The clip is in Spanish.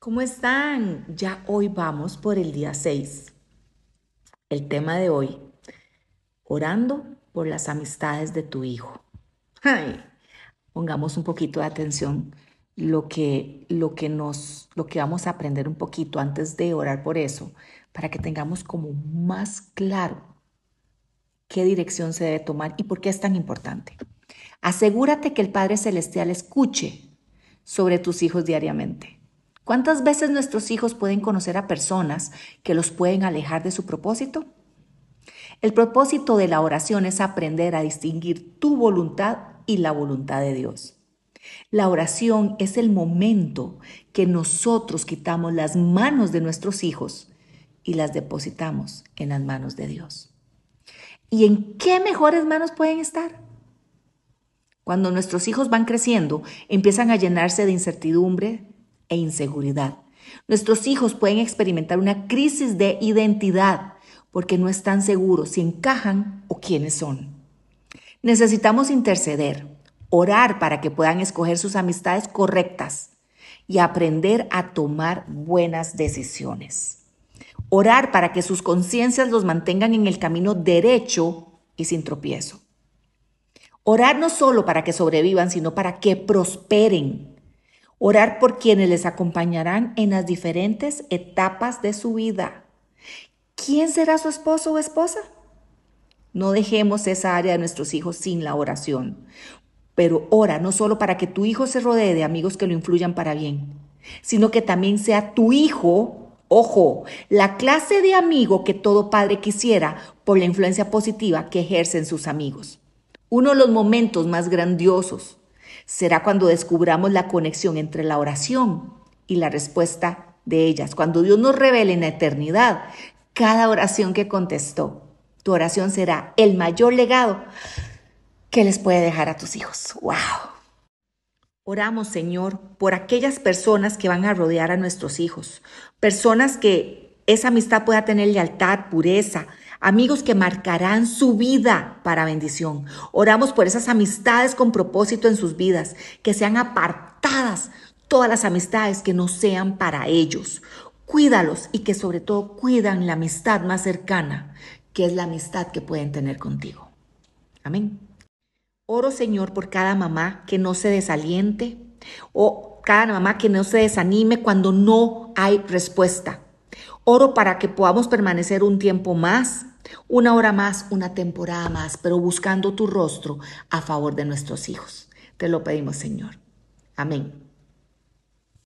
¿Cómo están? Ya hoy vamos por el día 6. El tema de hoy, orando por las amistades de tu hijo. Pongamos un poquito de atención lo que, lo que nos, lo que vamos a aprender un poquito antes de orar por eso, para que tengamos como más claro qué dirección se debe tomar y por qué es tan importante. Asegúrate que el Padre Celestial escuche sobre tus hijos diariamente. ¿Cuántas veces nuestros hijos pueden conocer a personas que los pueden alejar de su propósito? El propósito de la oración es aprender a distinguir tu voluntad y la voluntad de Dios. La oración es el momento que nosotros quitamos las manos de nuestros hijos y las depositamos en las manos de Dios. ¿Y en qué mejores manos pueden estar? Cuando nuestros hijos van creciendo, empiezan a llenarse de incertidumbre e inseguridad. Nuestros hijos pueden experimentar una crisis de identidad porque no están seguros si encajan o quiénes son. Necesitamos interceder, orar para que puedan escoger sus amistades correctas y aprender a tomar buenas decisiones. Orar para que sus conciencias los mantengan en el camino derecho y sin tropiezo. Orar no solo para que sobrevivan, sino para que prosperen. Orar por quienes les acompañarán en las diferentes etapas de su vida. ¿Quién será su esposo o esposa? No dejemos esa área de nuestros hijos sin la oración. Pero ora no solo para que tu hijo se rodee de amigos que lo influyan para bien, sino que también sea tu hijo Ojo, la clase de amigo que todo padre quisiera por la influencia positiva que ejercen sus amigos. Uno de los momentos más grandiosos será cuando descubramos la conexión entre la oración y la respuesta de ellas, cuando Dios nos revele en la eternidad cada oración que contestó. Tu oración será el mayor legado que les puede dejar a tus hijos. ¡Wow! Oramos, Señor, por aquellas personas que van a rodear a nuestros hijos, personas que esa amistad pueda tener lealtad, pureza, amigos que marcarán su vida para bendición. Oramos por esas amistades con propósito en sus vidas, que sean apartadas todas las amistades que no sean para ellos. Cuídalos y que sobre todo cuidan la amistad más cercana, que es la amistad que pueden tener contigo. Amén. Oro, Señor, por cada mamá que no se desaliente o cada mamá que no se desanime cuando no hay respuesta. Oro para que podamos permanecer un tiempo más, una hora más, una temporada más, pero buscando tu rostro a favor de nuestros hijos. Te lo pedimos, Señor. Amén.